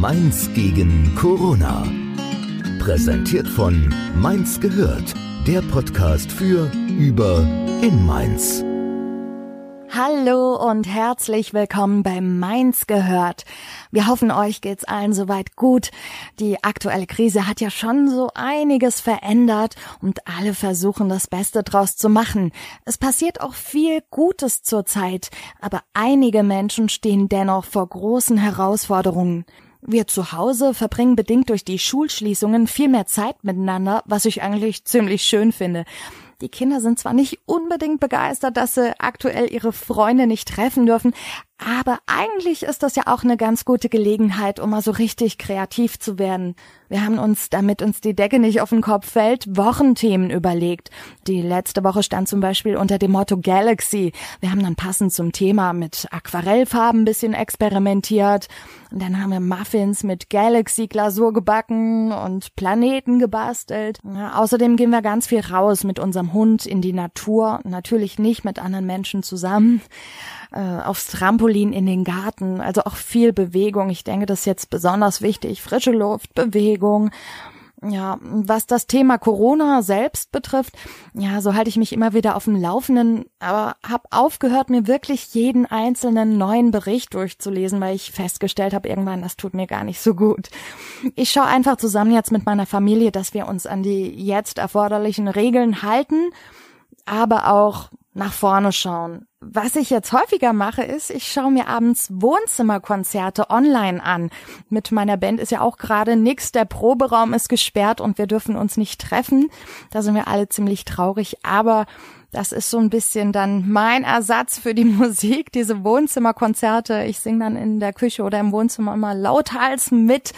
Mainz gegen Corona. Präsentiert von Mainz gehört, der Podcast für, über, in Mainz. Hallo und herzlich willkommen bei Mainz gehört. Wir hoffen, euch geht's allen soweit gut. Die aktuelle Krise hat ja schon so einiges verändert und alle versuchen das Beste draus zu machen. Es passiert auch viel Gutes zurzeit, aber einige Menschen stehen dennoch vor großen Herausforderungen. Wir zu Hause verbringen bedingt durch die Schulschließungen viel mehr Zeit miteinander, was ich eigentlich ziemlich schön finde. Die Kinder sind zwar nicht unbedingt begeistert, dass sie aktuell ihre Freunde nicht treffen dürfen, aber eigentlich ist das ja auch eine ganz gute Gelegenheit, um mal so richtig kreativ zu werden. Wir haben uns, damit uns die Decke nicht auf den Kopf fällt, Wochenthemen überlegt. Die letzte Woche stand zum Beispiel unter dem Motto Galaxy. Wir haben dann passend zum Thema mit Aquarellfarben ein bisschen experimentiert. Und dann haben wir Muffins mit Galaxy-Glasur gebacken und Planeten gebastelt. Ja, außerdem gehen wir ganz viel raus mit unserem Hund in die Natur. Natürlich nicht mit anderen Menschen zusammen äh, aufs Trampolin in den Garten, also auch viel Bewegung. Ich denke, das ist jetzt besonders wichtig. Frische Luft, Bewegung. Ja, was das Thema Corona selbst betrifft, ja, so halte ich mich immer wieder auf dem Laufenden, aber habe aufgehört, mir wirklich jeden einzelnen neuen Bericht durchzulesen, weil ich festgestellt habe, irgendwann, das tut mir gar nicht so gut. Ich schaue einfach zusammen jetzt mit meiner Familie, dass wir uns an die jetzt erforderlichen Regeln halten, aber auch nach vorne schauen. Was ich jetzt häufiger mache, ist, ich schaue mir abends Wohnzimmerkonzerte online an. Mit meiner Band ist ja auch gerade nix, der Proberaum ist gesperrt und wir dürfen uns nicht treffen. Da sind wir alle ziemlich traurig, aber das ist so ein bisschen dann mein Ersatz für die Musik, diese Wohnzimmerkonzerte. Ich singe dann in der Küche oder im Wohnzimmer immer lauthals mit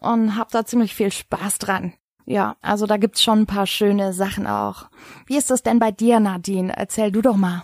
und habe da ziemlich viel Spaß dran. Ja, also da gibt's schon ein paar schöne Sachen auch. Wie ist das denn bei dir, Nadine? Erzähl du doch mal.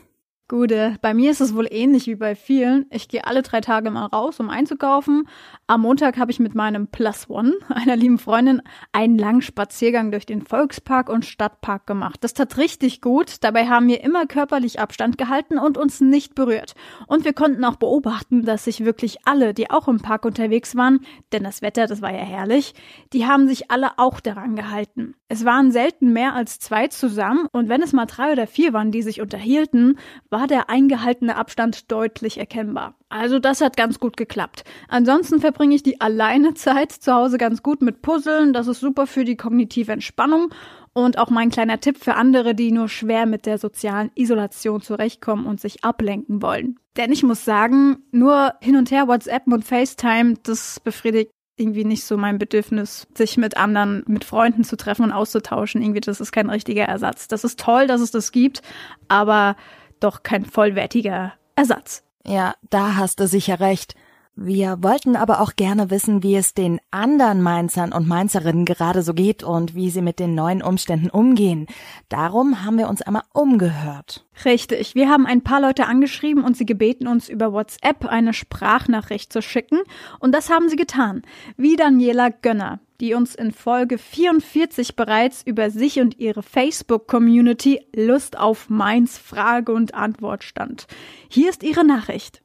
Gute, bei mir ist es wohl ähnlich wie bei vielen. Ich gehe alle drei Tage mal raus, um einzukaufen. Am Montag habe ich mit meinem Plus One, einer lieben Freundin, einen langen Spaziergang durch den Volkspark und Stadtpark gemacht. Das tat richtig gut. Dabei haben wir immer körperlich Abstand gehalten und uns nicht berührt. Und wir konnten auch beobachten, dass sich wirklich alle, die auch im Park unterwegs waren, denn das Wetter, das war ja herrlich, die haben sich alle auch daran gehalten. Es waren selten mehr als zwei zusammen und wenn es mal drei oder vier waren, die sich unterhielten, war der eingehaltene Abstand deutlich erkennbar. Also das hat ganz gut geklappt. Ansonsten verbringe ich die alleine Zeit zu Hause ganz gut mit Puzzeln. Das ist super für die kognitive Entspannung und auch mein kleiner Tipp für andere, die nur schwer mit der sozialen Isolation zurechtkommen und sich ablenken wollen. Denn ich muss sagen, nur hin und her WhatsApp und FaceTime, das befriedigt irgendwie nicht so mein Bedürfnis, sich mit anderen, mit Freunden zu treffen und auszutauschen. Irgendwie, das ist kein richtiger Ersatz. Das ist toll, dass es das gibt, aber doch kein vollwertiger Ersatz. Ja, da hast du sicher recht. Wir wollten aber auch gerne wissen, wie es den anderen Mainzern und Mainzerinnen gerade so geht und wie sie mit den neuen Umständen umgehen. Darum haben wir uns einmal umgehört. Richtig. Wir haben ein paar Leute angeschrieben und sie gebeten, uns über WhatsApp eine Sprachnachricht zu schicken. Und das haben sie getan. Wie Daniela Gönner, die uns in Folge 44 bereits über sich und ihre Facebook-Community Lust auf Mainz Frage und Antwort stand. Hier ist ihre Nachricht.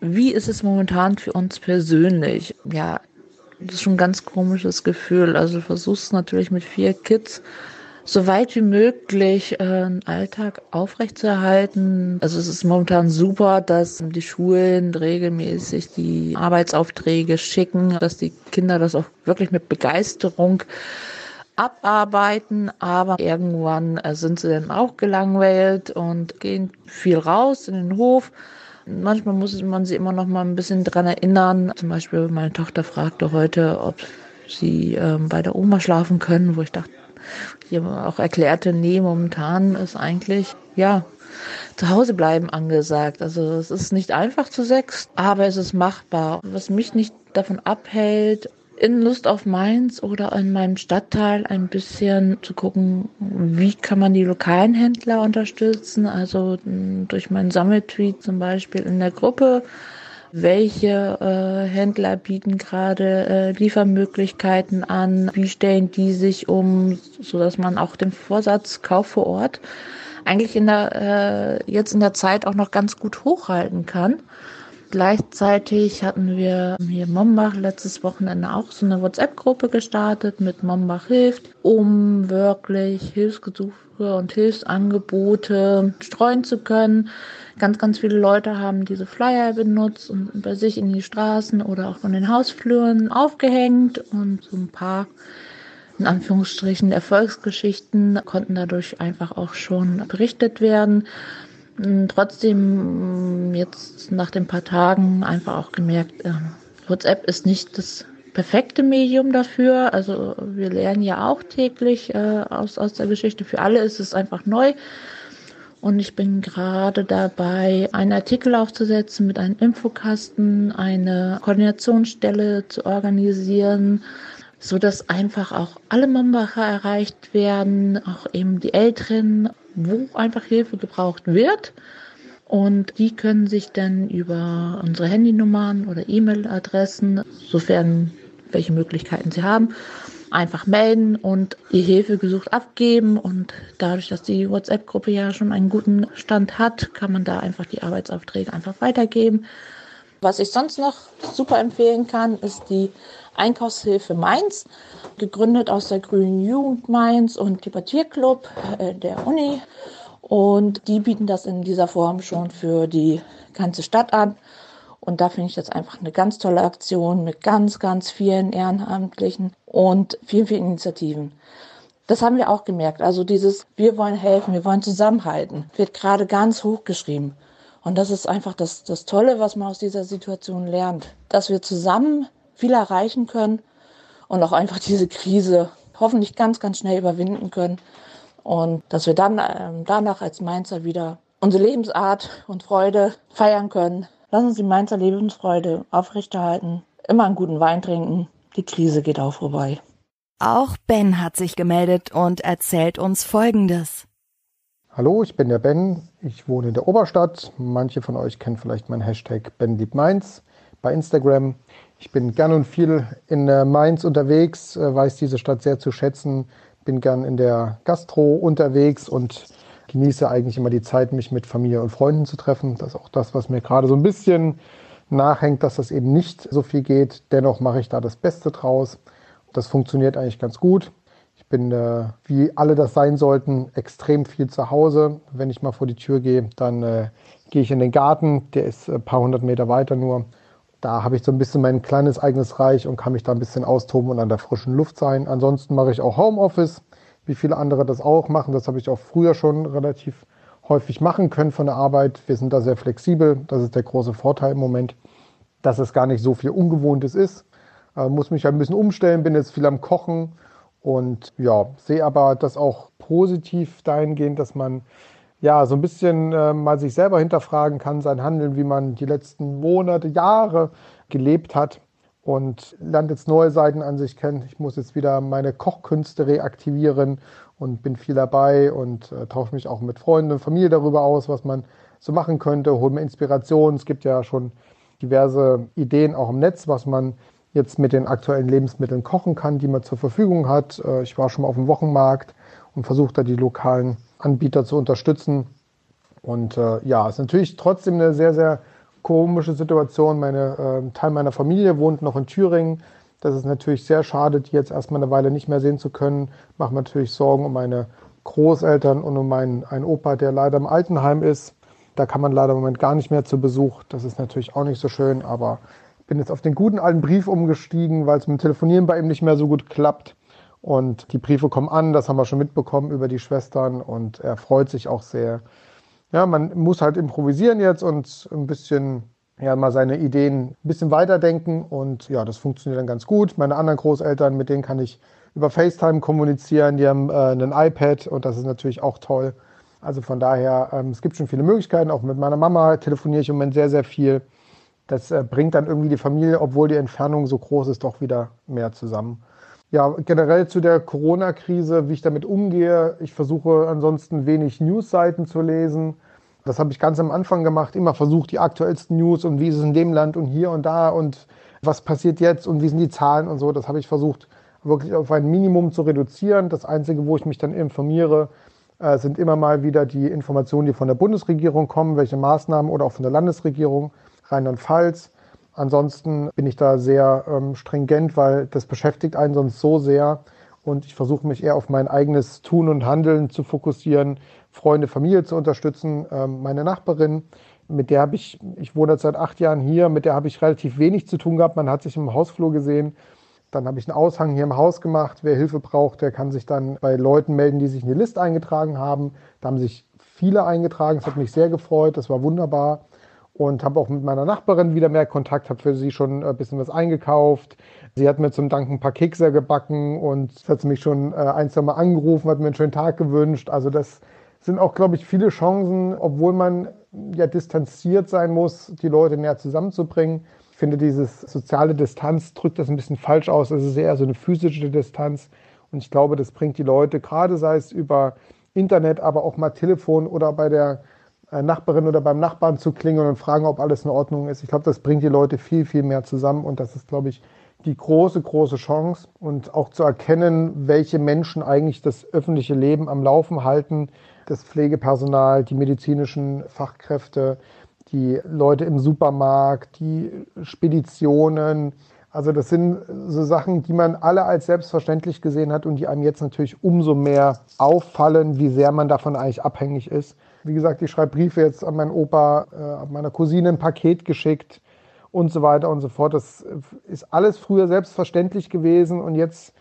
Wie ist es momentan für uns persönlich? Ja, das ist schon ein ganz komisches Gefühl. Also du versuchst natürlich mit vier Kids so weit wie möglich äh, einen Alltag aufrechtzuerhalten. Also es ist momentan super, dass die Schulen regelmäßig die Arbeitsaufträge schicken, dass die Kinder das auch wirklich mit Begeisterung abarbeiten, aber irgendwann äh, sind sie dann auch gelangweilt und gehen viel raus in den Hof Manchmal muss man sie immer noch mal ein bisschen dran erinnern. Zum Beispiel meine Tochter fragte heute, ob sie ähm, bei der Oma schlafen können, wo ich dachte, ich auch erklärte, nee, momentan ist eigentlich, ja, zu Hause bleiben angesagt. Also es ist nicht einfach zu sechs, aber es ist machbar. Was mich nicht davon abhält, in Lust auf Mainz oder in meinem Stadtteil ein bisschen zu gucken, wie kann man die lokalen Händler unterstützen. Also hm, durch meinen Sammeltweet zum Beispiel in der Gruppe. Welche äh, Händler bieten gerade äh, Liefermöglichkeiten an? Wie stellen die sich um, so dass man auch den Vorsatz Kauf vor Ort eigentlich in der, äh, jetzt in der Zeit auch noch ganz gut hochhalten kann? Gleichzeitig hatten wir hier Mombach letztes Wochenende auch so eine WhatsApp-Gruppe gestartet mit Mombach hilft, um wirklich Hilfsgesuche und Hilfsangebote streuen zu können. Ganz, ganz viele Leute haben diese Flyer benutzt und bei sich in die Straßen oder auch von den Hausfluren aufgehängt und so ein paar in Anführungsstrichen Erfolgsgeschichten konnten dadurch einfach auch schon berichtet werden. Hm, trotzdem jetzt nach den paar Tagen einfach auch gemerkt, ähm, WhatsApp ist nicht das perfekte Medium dafür. Also wir lernen ja auch täglich äh, aus, aus der Geschichte. Für alle ist es einfach neu. Und ich bin gerade dabei, einen Artikel aufzusetzen mit einem Infokasten, eine Koordinationsstelle zu organisieren, so dass einfach auch alle Mombacher erreicht werden, auch eben die Älteren, wo einfach Hilfe gebraucht wird. Und die können sich dann über unsere Handynummern oder E-Mail-Adressen, sofern welche Möglichkeiten sie haben, einfach melden und ihr Hilfegesuch abgeben. Und dadurch, dass die WhatsApp-Gruppe ja schon einen guten Stand hat, kann man da einfach die Arbeitsaufträge einfach weitergeben. Was ich sonst noch super empfehlen kann, ist die Einkaufshilfe Mainz, gegründet aus der Grünen Jugend Mainz und Debattierclub äh, der Uni. Und die bieten das in dieser Form schon für die ganze Stadt an. Und da finde ich das einfach eine ganz tolle Aktion mit ganz, ganz vielen Ehrenamtlichen und vielen, vielen Initiativen. Das haben wir auch gemerkt. Also dieses Wir wollen helfen, wir wollen zusammenhalten, wird gerade ganz hoch geschrieben. Und das ist einfach das, das Tolle, was man aus dieser Situation lernt. Dass wir zusammen viel erreichen können und auch einfach diese Krise hoffentlich ganz, ganz schnell überwinden können. Und dass wir dann ähm, danach als Mainzer wieder unsere Lebensart und Freude feiern können. Lass uns die Mainzer Lebensfreude aufrechterhalten, immer einen guten Wein trinken. Die Krise geht auch vorbei. Auch Ben hat sich gemeldet und erzählt uns Folgendes. Hallo, ich bin der Ben. Ich wohne in der Oberstadt. Manche von euch kennen vielleicht meinen Hashtag BenLiebMainz bei Instagram. Ich bin gern und viel in äh, Mainz unterwegs, äh, weiß diese Stadt sehr zu schätzen, bin gern in der Gastro unterwegs und genieße eigentlich immer die Zeit, mich mit Familie und Freunden zu treffen. Das ist auch das, was mir gerade so ein bisschen nachhängt, dass das eben nicht so viel geht. Dennoch mache ich da das Beste draus. Das funktioniert eigentlich ganz gut bin, äh, wie alle das sein sollten, extrem viel zu Hause. Wenn ich mal vor die Tür gehe, dann äh, gehe ich in den Garten, der ist ein paar hundert Meter weiter nur. Da habe ich so ein bisschen mein kleines eigenes Reich und kann mich da ein bisschen austoben und an der frischen Luft sein. Ansonsten mache ich auch Homeoffice, wie viele andere das auch machen. Das habe ich auch früher schon relativ häufig machen können von der Arbeit. Wir sind da sehr flexibel. Das ist der große Vorteil im Moment, dass es gar nicht so viel Ungewohntes ist. Äh, muss mich ein bisschen umstellen, bin jetzt viel am Kochen und ja, sehe aber das auch positiv dahingehend, dass man ja so ein bisschen äh, mal sich selber hinterfragen kann, sein Handeln, wie man die letzten Monate, Jahre gelebt hat und lernt jetzt neue Seiten an sich kennen. Ich muss jetzt wieder meine Kochkünste reaktivieren und bin viel dabei und äh, tausche mich auch mit Freunden und Familie darüber aus, was man so machen könnte, hole mir Inspiration. Es gibt ja schon diverse Ideen auch im Netz, was man jetzt mit den aktuellen Lebensmitteln kochen kann, die man zur Verfügung hat. Äh, ich war schon mal auf dem Wochenmarkt und versuche da die lokalen Anbieter zu unterstützen. Und äh, ja, es ist natürlich trotzdem eine sehr, sehr komische Situation. Meine, äh, Teil meiner Familie wohnt noch in Thüringen. Das ist natürlich sehr schade, die jetzt erstmal eine Weile nicht mehr sehen zu können. Mache mir natürlich Sorgen um meine Großeltern und um meinen einen Opa, der leider im Altenheim ist. Da kann man leider im Moment gar nicht mehr zu Besuch. Das ist natürlich auch nicht so schön, aber bin jetzt auf den guten alten Brief umgestiegen, weil es mit dem Telefonieren bei ihm nicht mehr so gut klappt. Und die Briefe kommen an, das haben wir schon mitbekommen über die Schwestern und er freut sich auch sehr. Ja, man muss halt improvisieren jetzt und ein bisschen, ja, mal seine Ideen ein bisschen weiterdenken und ja, das funktioniert dann ganz gut. Meine anderen Großeltern, mit denen kann ich über FaceTime kommunizieren, die haben äh, ein iPad und das ist natürlich auch toll. Also von daher, ähm, es gibt schon viele Möglichkeiten. Auch mit meiner Mama telefoniere ich im Moment sehr, sehr viel das äh, bringt dann irgendwie die Familie, obwohl die Entfernung so groß ist, doch wieder mehr zusammen. Ja, generell zu der Corona-Krise, wie ich damit umgehe. Ich versuche ansonsten wenig Newsseiten zu lesen. Das habe ich ganz am Anfang gemacht, immer versucht, die aktuellsten News und wie ist es in dem Land und hier und da und was passiert jetzt und wie sind die Zahlen und so. Das habe ich versucht, wirklich auf ein Minimum zu reduzieren. Das Einzige, wo ich mich dann informiere, äh, sind immer mal wieder die Informationen, die von der Bundesregierung kommen, welche Maßnahmen oder auch von der Landesregierung Rheinland-Pfalz. Ansonsten bin ich da sehr ähm, stringent, weil das beschäftigt einen sonst so sehr. Und ich versuche mich eher auf mein eigenes Tun und Handeln zu fokussieren, Freunde, Familie zu unterstützen. Ähm, meine Nachbarin, mit der habe ich, ich wohne seit acht Jahren hier, mit der habe ich relativ wenig zu tun gehabt. Man hat sich im Hausflur gesehen. Dann habe ich einen Aushang hier im Haus gemacht. Wer Hilfe braucht, der kann sich dann bei Leuten melden, die sich in die Liste eingetragen haben. Da haben sich viele eingetragen. Das hat mich sehr gefreut. Das war wunderbar. Und habe auch mit meiner Nachbarin wieder mehr Kontakt, habe für sie schon ein bisschen was eingekauft. Sie hat mir zum Dank ein paar Kekse gebacken und hat mich schon äh, ein, zwei Mal angerufen, hat mir einen schönen Tag gewünscht. Also das sind auch, glaube ich, viele Chancen, obwohl man ja distanziert sein muss, die Leute näher zusammenzubringen. Ich finde, dieses soziale Distanz drückt das ein bisschen falsch aus. Es ist eher so eine physische Distanz. Und ich glaube, das bringt die Leute, gerade sei es über Internet, aber auch mal Telefon oder bei der äh, Nachbarin oder beim Nachbarn zu klingeln und fragen, ob alles in Ordnung ist. Ich glaube, das bringt die Leute viel, viel mehr zusammen und das ist, glaube ich, die große, große Chance und auch zu erkennen, welche Menschen eigentlich das öffentliche Leben am Laufen halten, das Pflegepersonal, die medizinischen Fachkräfte, die Leute im Supermarkt, die Speditionen. Also das sind so Sachen, die man alle als selbstverständlich gesehen hat und die einem jetzt natürlich umso mehr auffallen, wie sehr man davon eigentlich abhängig ist. Wie gesagt, ich schreibe Briefe jetzt an meinen Opa, äh, meiner Cousine ein Paket geschickt und so weiter und so fort. Das ist alles früher selbstverständlich gewesen und jetzt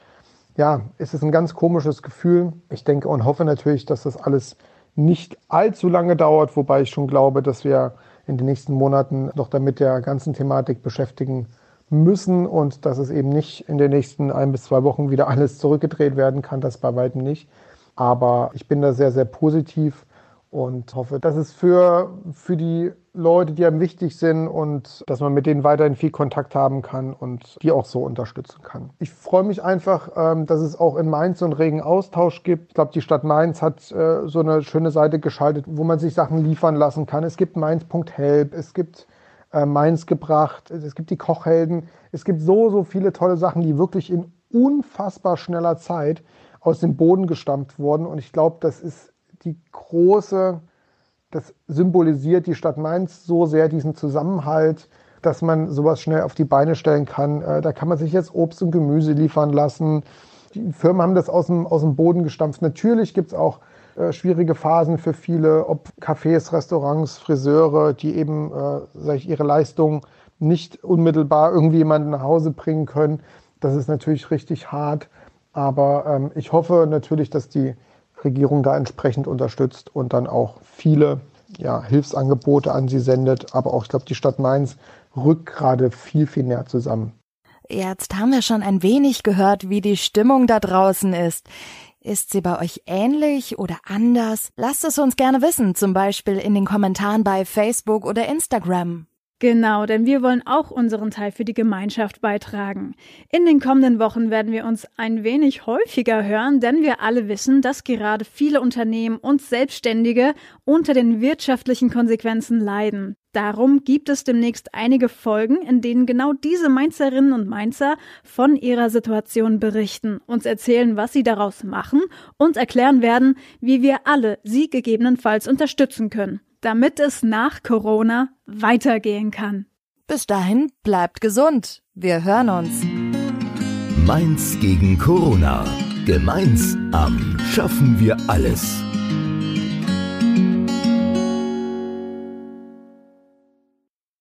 ja, ist es ein ganz komisches Gefühl. Ich denke und hoffe natürlich, dass das alles nicht allzu lange dauert, wobei ich schon glaube, dass wir in den nächsten Monaten noch damit der ganzen Thematik beschäftigen müssen und dass es eben nicht in den nächsten ein bis zwei Wochen wieder alles zurückgedreht werden kann, das bei weitem nicht. Aber ich bin da sehr, sehr positiv und hoffe, dass es für, für die Leute, die einem wichtig sind und dass man mit denen weiterhin viel Kontakt haben kann und die auch so unterstützen kann. Ich freue mich einfach, ähm, dass es auch in Mainz so einen regen Austausch gibt. Ich glaube, die Stadt Mainz hat äh, so eine schöne Seite geschaltet, wo man sich Sachen liefern lassen kann. Es gibt Mainz.help, es gibt äh, Mainz gebracht, es gibt die Kochhelden. Es gibt so, so viele tolle Sachen, die wirklich in unfassbar schneller Zeit aus dem Boden gestampft wurden. Und ich glaube, das ist die große, das symbolisiert die Stadt Mainz so sehr diesen Zusammenhalt, dass man sowas schnell auf die Beine stellen kann. Äh, da kann man sich jetzt Obst und Gemüse liefern lassen. Die Firmen haben das aus dem, aus dem Boden gestampft. Natürlich gibt es auch äh, schwierige Phasen für viele, ob Cafés, Restaurants, Friseure, die eben äh, sag ich, ihre Leistung nicht unmittelbar irgendwie jemanden nach Hause bringen können. Das ist natürlich richtig hart. Aber ähm, ich hoffe natürlich, dass die Regierung da entsprechend unterstützt und dann auch viele ja, Hilfsangebote an sie sendet. Aber auch, ich glaube, die Stadt Mainz rückt gerade viel, viel näher zusammen. Jetzt haben wir schon ein wenig gehört, wie die Stimmung da draußen ist. Ist sie bei euch ähnlich oder anders? Lasst es uns gerne wissen, zum Beispiel in den Kommentaren bei Facebook oder Instagram. Genau, denn wir wollen auch unseren Teil für die Gemeinschaft beitragen. In den kommenden Wochen werden wir uns ein wenig häufiger hören, denn wir alle wissen, dass gerade viele Unternehmen und Selbstständige unter den wirtschaftlichen Konsequenzen leiden. Darum gibt es demnächst einige Folgen, in denen genau diese Mainzerinnen und Mainzer von ihrer Situation berichten, uns erzählen, was sie daraus machen und erklären werden, wie wir alle sie gegebenenfalls unterstützen können damit es nach Corona weitergehen kann. Bis dahin bleibt gesund. Wir hören uns. Mainz gegen Corona. Gemeinsam schaffen wir alles.